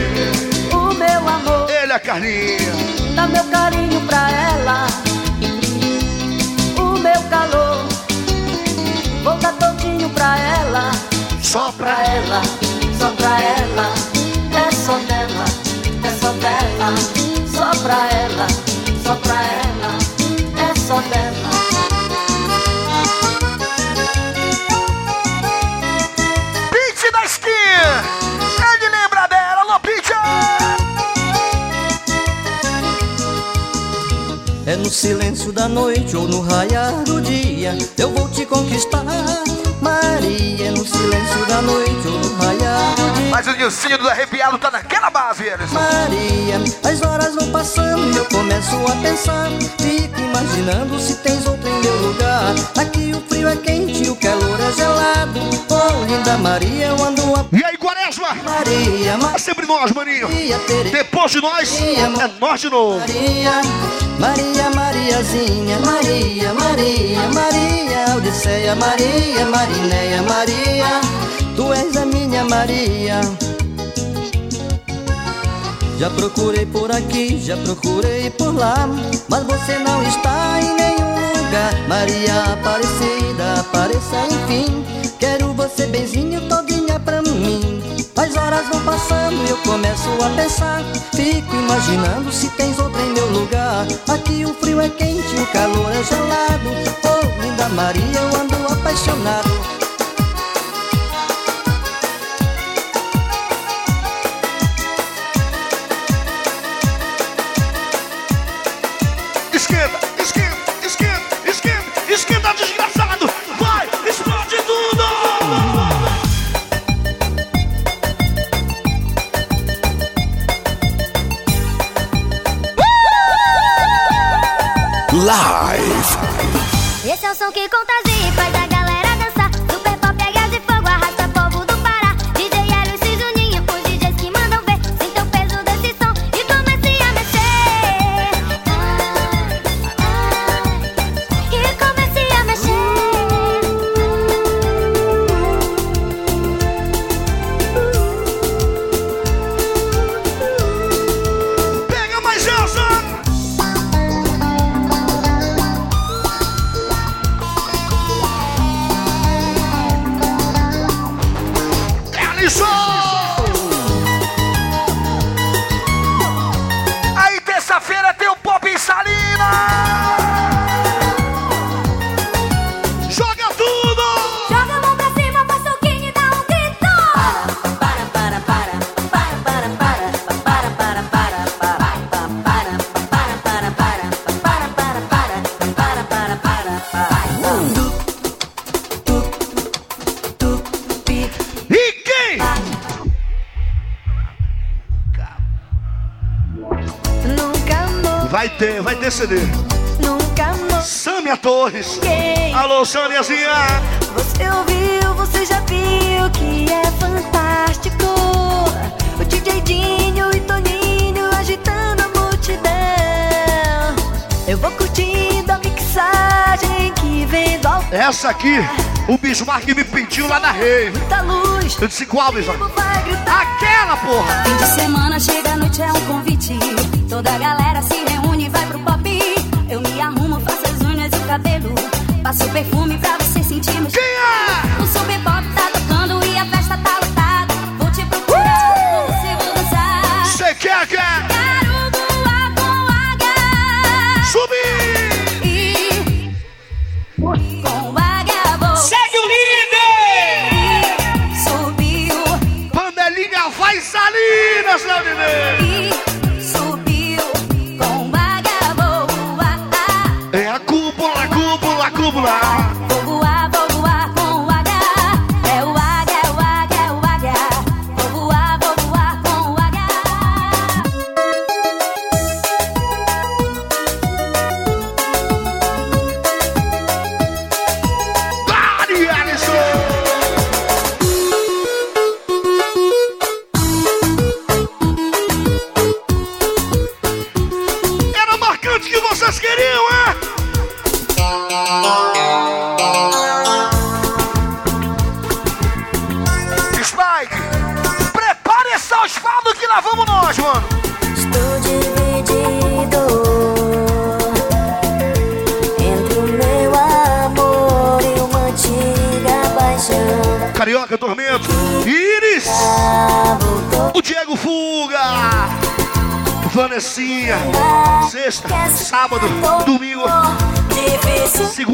o meu amor. Ele é a Carlinha. Dá meu carinho pra ela. O meu calor. Vou dar todinho pra ela. Só pra ela. Só pra ela. É só dela. É só dela. Só pra ela. Só pra ela. Só dela. Pitch da esquina. Ele lembra dela, alô, Pitch. É no silêncio da noite ou no raiar do dia Eu vou te conquistar, Maria É no silêncio da noite ou no raiar do dia Mas o Nilcinho do Arrepiado tá naquela eles. Maria, as horas vão passando e eu começo a pensar Fico imaginando se tens outra em meu lugar Aqui o frio é quente e o calor é gelado Oh, linda Maria, eu ando a... E aí, Quaresma? Maria, É sempre nós, maninho. Maria, Tereza, Depois de nós, é nós de novo. Maria, Maria, Mariazinha, Maria, Maria, Maria, Odisseia, Maria, Marinéia, Maria, tu és a minha Maria. Já procurei por aqui, já procurei por lá, mas você não está em nenhum lugar. Maria Aparecida, apareça enfim. Quero você benzinho todinha pra mim. As horas vão passando e eu começo a pensar. Fico imaginando se tens outra em meu lugar. Aqui o frio é quente, o calor é gelado. Oh, linda Maria, eu ando apaixonado. CD. Nunca mais. Sâmia Torres. Alô, Sâmiazinha. Você ouviu, você já viu que é fantástico. O DJ Dinho e Toninho agitando a multidão. Eu vou curtindo a mixagem que vem do alto. Essa aqui, o Bismarck me pediu lá na rave. Da luz. Eu disse qual, Bismarck? Aquela, porra! Fim de semana chega a noite é um convite. Toda a galera se reúne e vai pro pop. Perfume pra você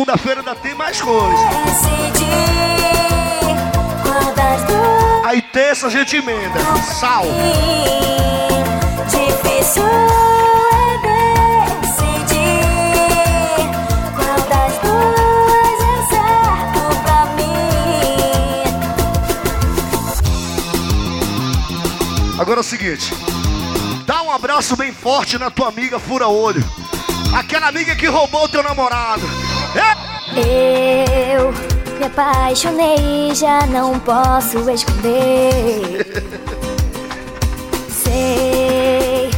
segunda-feira ainda tem mais coisa. Aí terça a gente emenda, sal. Agora é o seguinte, dá um abraço bem forte na tua amiga fura olho. Aquela amiga que roubou teu namorado. Eu me apaixonei, já não posso esconder. Sei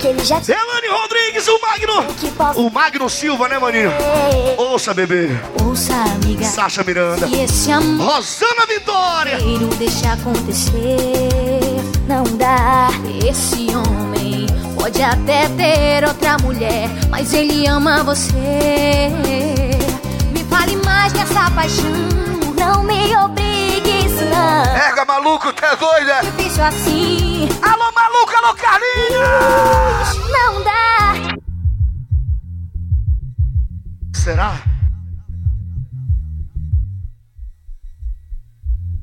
que ele já Elane Rodrigues, o Magno. O Magno Silva, né, maninho? Ouça, bebê. Ouça, amiga. Sasha Miranda. E esse amor Rosana Vitória. Quero deixar acontecer. Não dá. Esse homem pode até ter outra mulher, mas ele ama você. Me fale mais dessa paixão. Não me obrigue isso não. Pega, maluco, é doido, é? Difícil assim. Alô, maluco, alô, Carlinhos! Não dá. Será?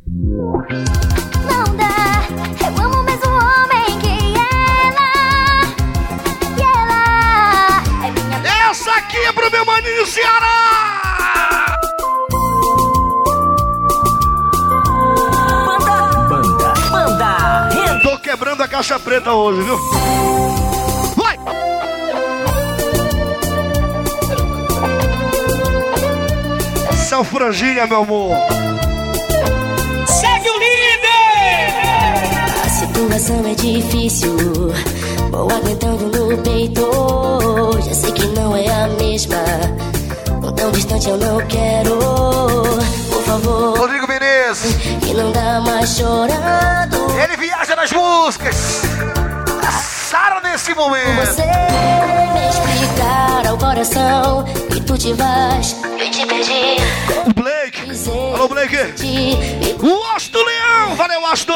Não pro meu maninho Ceará! Banda, banda, Tô quebrando a caixa preta hoje, viu? Vai! São Franginha, meu amor. Segue o líder! A situação é difícil. Vou aguentando no peito. Já sei que não é a mesma. Não tão distante eu não quero. Por favor. Rodrigo Menezes. Que não dá mais chorando. Ele viaja nas músicas. Sara nesse momento. Você me explicar ao coração que tu te vais. Eu te perdi. O Blake. Alô, Blake. O Osso do Leão. Valeu, Osso.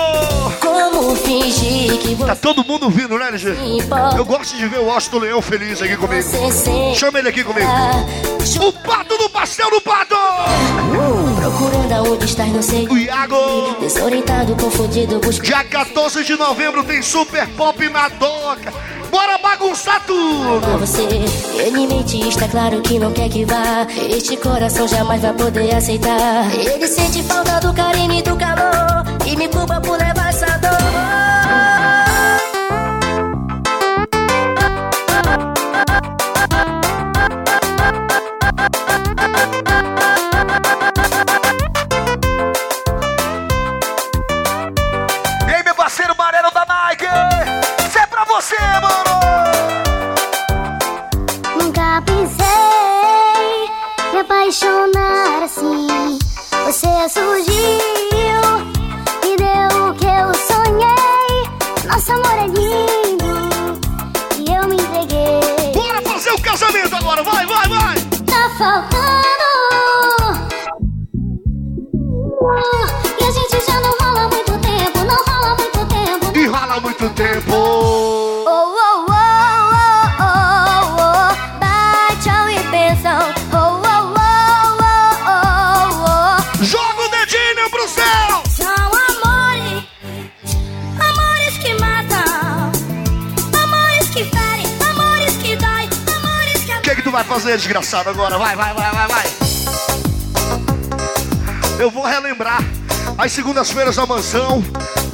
Como fingir que você Tá todo mundo vindo, né, LG? Eu gosto de ver o do Leão feliz aqui comigo. Chama ele aqui comigo. O pato do pastel do pato! Procurando aonde estás, não sei. O Iago! Desorientado, confundido, busco. Dia 14 de novembro tem Super Pop na Doca. Bora bagunçar tudo! Pra você, ele mente, está claro que não quer que vá. Este coração jamais vai poder aceitar. Ele sente falta do carinho e do calor. E me culpa por levar fazer, desgraçado, agora? Vai, vai, vai, vai, vai. Eu vou relembrar as segundas-feiras da mansão,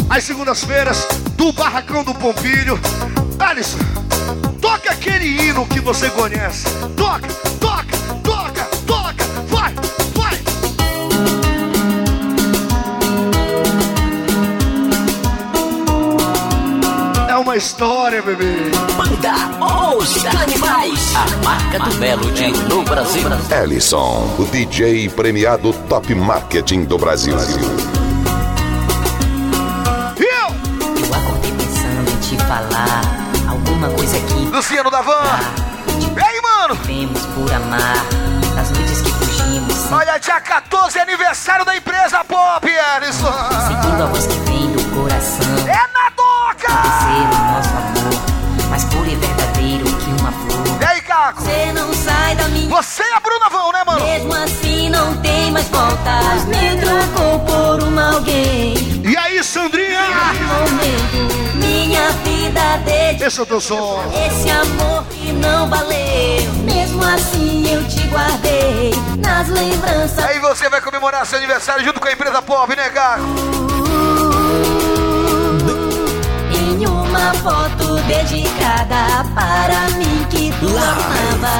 as segundas-feiras do barracão do Pompilho. Alisson, toca aquele hino que você conhece. Toca, toca, história, bebê. Manda os animais. A marca do Melody no Brasil. Ellison, o DJ premiado Top Marketing do Brasil. Eu acordei pensando em te falar alguma coisa que. Luciano Davan! E aí, mano? Vivemos por amar, das noites que fugimos. Olha, dia 14 é aniversário da empresa Pop, Ellison. Seguindo a voz que Você e a Bruna vão, né, mano? Mesmo assim não tem mais voltas. Me trocou por uma alguém. E aí, Sandrinha? Momento, minha vida Esse é o teu som. esse amor que não valeu. Mesmo assim eu te guardei nas lembranças. Aí você vai comemorar seu aniversário junto com a empresa Pop, né, Caco? Em uma foto dedicada para mim que tu amava.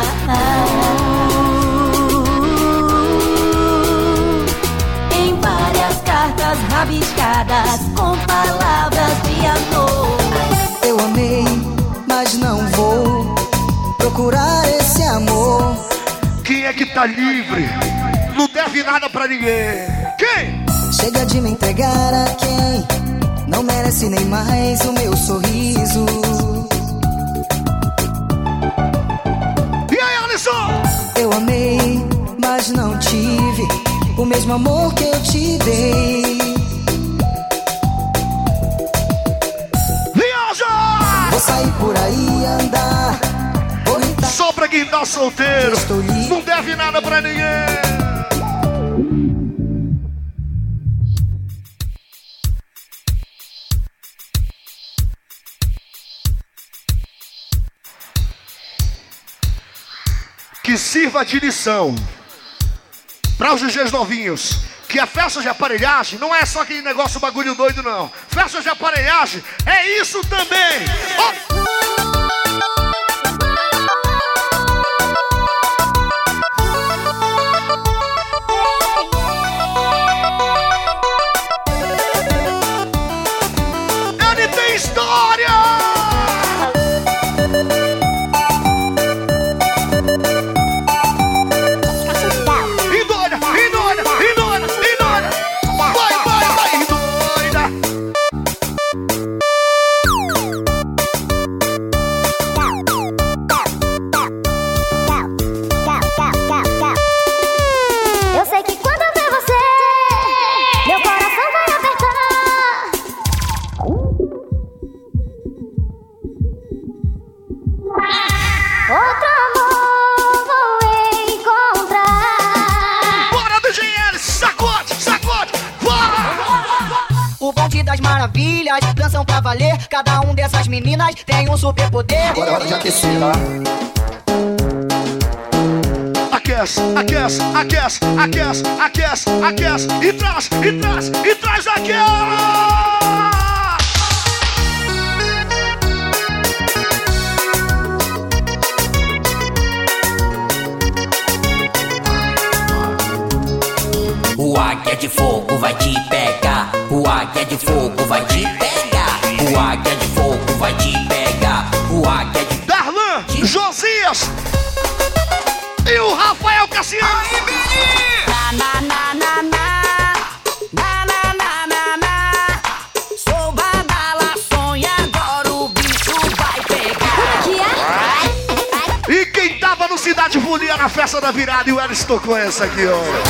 Em várias cartas rabiscadas com palavras de amor. Eu amei, mas não vou procurar esse amor. Quem é que tá livre? Não deve nada pra ninguém. Quem? Chega de me entregar a quem não merece nem mais o meu sorriso. E aí, Alisson? Eu amei, mas não tive o mesmo amor que eu te dei. Viaja! Vou sair por aí andar. Só pra quem tá solteiro. Não deve nada pra ninguém. Sirva de lição para os DJs novinhos. Que a festa de aparelhagem não é só aquele negócio bagulho doido, não. Festa de aparelhagem é isso também. Ó. aquece, aquece, e traz, tocou essa aqui, ó.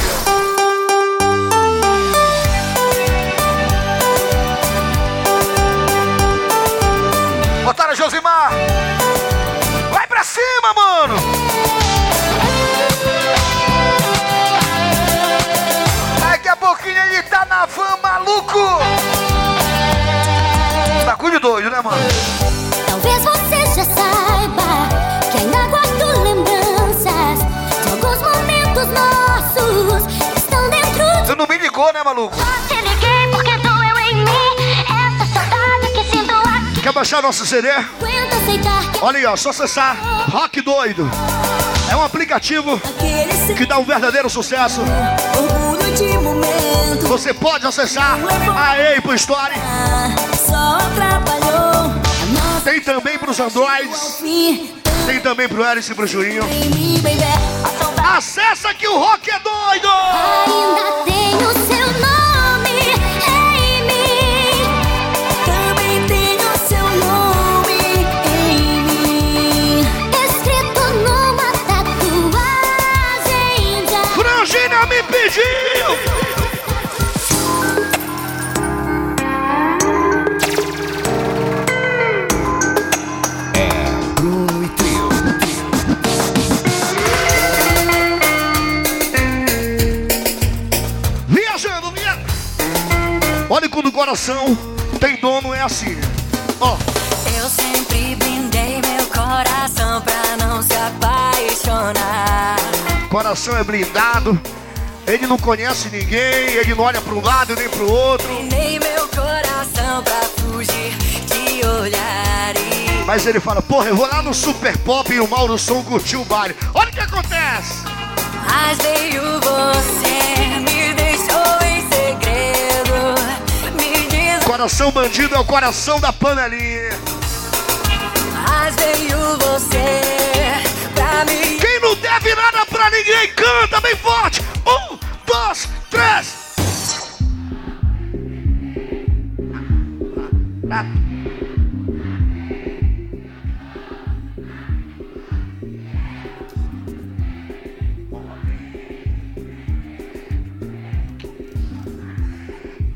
Ligou, né, maluco? Te liguei porque doeu em mim essa saudade que sinto aqui. Quer baixar nosso CD? Olha aí, ó, só acessar Rock Doido. É um aplicativo que dá um verdadeiro sucesso. Você pode acessar a Ei pro Story. Só atrapalhou. Tem também pros Androids. Tem também pro Eric e pro Juninho. Acessa que o rock é doido! Ainda tenho Viajando, via... Olha quando o coração tem dono, é assim. Ó, Eu sempre blindei meu coração pra não se apaixonar. coração é blindado. Ele não conhece ninguém, ele não olha para um lado nem pro outro. Blindei meu coração pra fugir de olhares. Mas ele fala, porra, eu vou lá no Super Pop e o Mauro Som curtiu o baile. Olha o que acontece! Mas veio você, me deixou em segredo. Me diz, Coração bandido é o coração da panelinha. mas veio você pra. Quem não deve nada pra ninguém, canta bem forte. Um, três.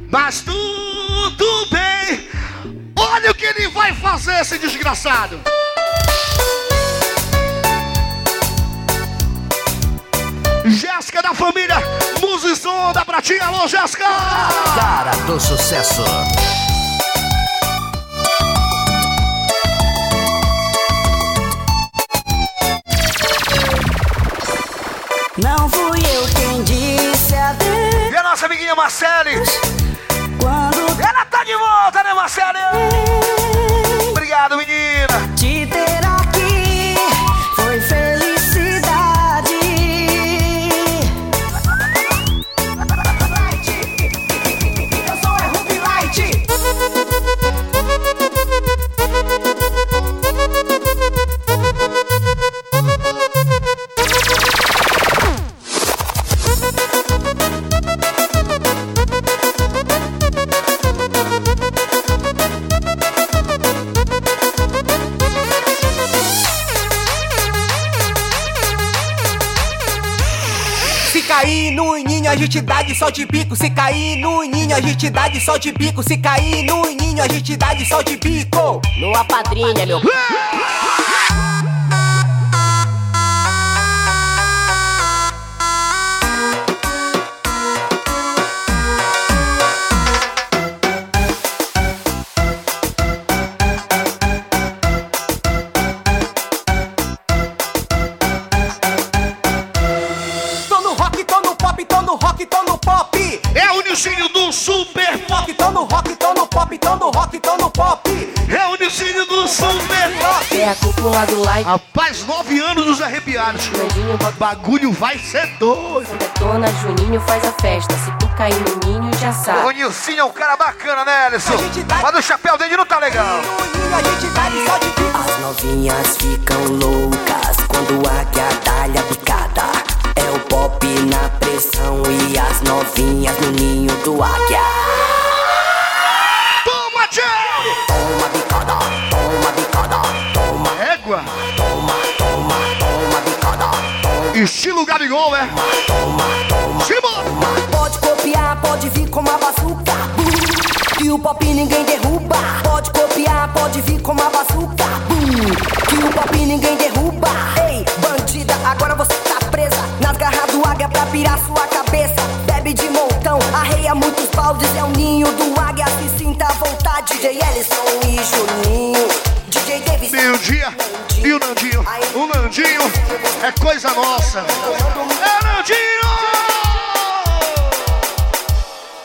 Mas tudo bem. Olha o que ele vai fazer, esse desgraçado. Jéssica da família Musizão da Pratinha. Alô, Jéssica! Cara do sucesso. Não fui eu quem disse adeus. E a nossa amiguinha Marcele? Quando Ela tá de volta, né, Marcele? Gente dá de sol de bico. Se cair no ninho, a gente dá de sol de bico. Se cair no ninho, a gente dá de sol de bico. Numa padrinha, meu. Bagulho vai ser doido. Detona, Juninho faz a festa. Se tu cair no ninho, já O sabe. Nilcinho é um cara bacana, né, Alisson? Mas o chapéu dele não tá legal. Dá. As novinhas ficam loucas quando a águia a picada. É o pop na pressão e as novinhas no ninho do águia. Toma, Jerry! Toma bicada, Estilo Gabigol, é? Simbora! Pode copiar, pode vir com uma bazuca. Que o pop ninguém derruba. Pode copiar, pode vir com uma bazuca. Que o pop ninguém derruba. Ei, bandida, agora você tá presa. Nas garras do águia pra pirar sua cabeça. Bebe de montão, arreia muitos baldes. É o ninho do águia, se sinta à vontade. DJ Ellison e Juninho. Meio dia e o Nandinho. O Nandinho é coisa nossa. É Nandinho!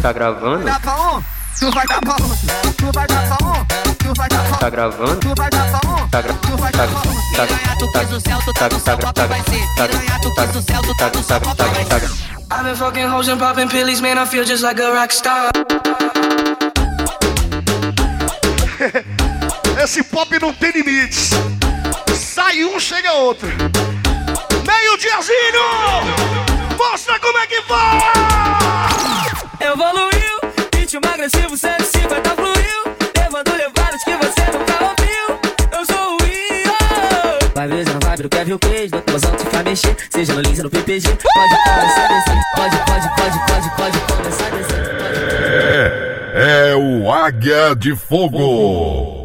Tá gravando? Pra um, tu vai dar pra um. Tu vai dar pra um, tu vai dar pra um. Tá gravando? Tu vai dar pra um, Tá gra tu vai dar pra um. Piranha, tu quis o céu, tu tá no céu, papai vai ser. Piranha, tu quis o céu, tu tá no céu, papai vai ser. I've been fucking hoes and popping pillies, man. I feel just like a rock star. Esse pop não tem limites. Sai um, chega outro. Meio diazinho! Mostra como é que faz! Evoluiu, ritmo agressivo 150 fluiu. Levando levadas que você nunca ouviu. Eu sou o Rio. Vai ver, não vai ver o Kevin o Cage. No temozão te mexer. Seja no Lins ou no PPG. Pode começar a descer. Pode, pode, pode, pode, pode começar a descer. É, é o Águia de Fogo.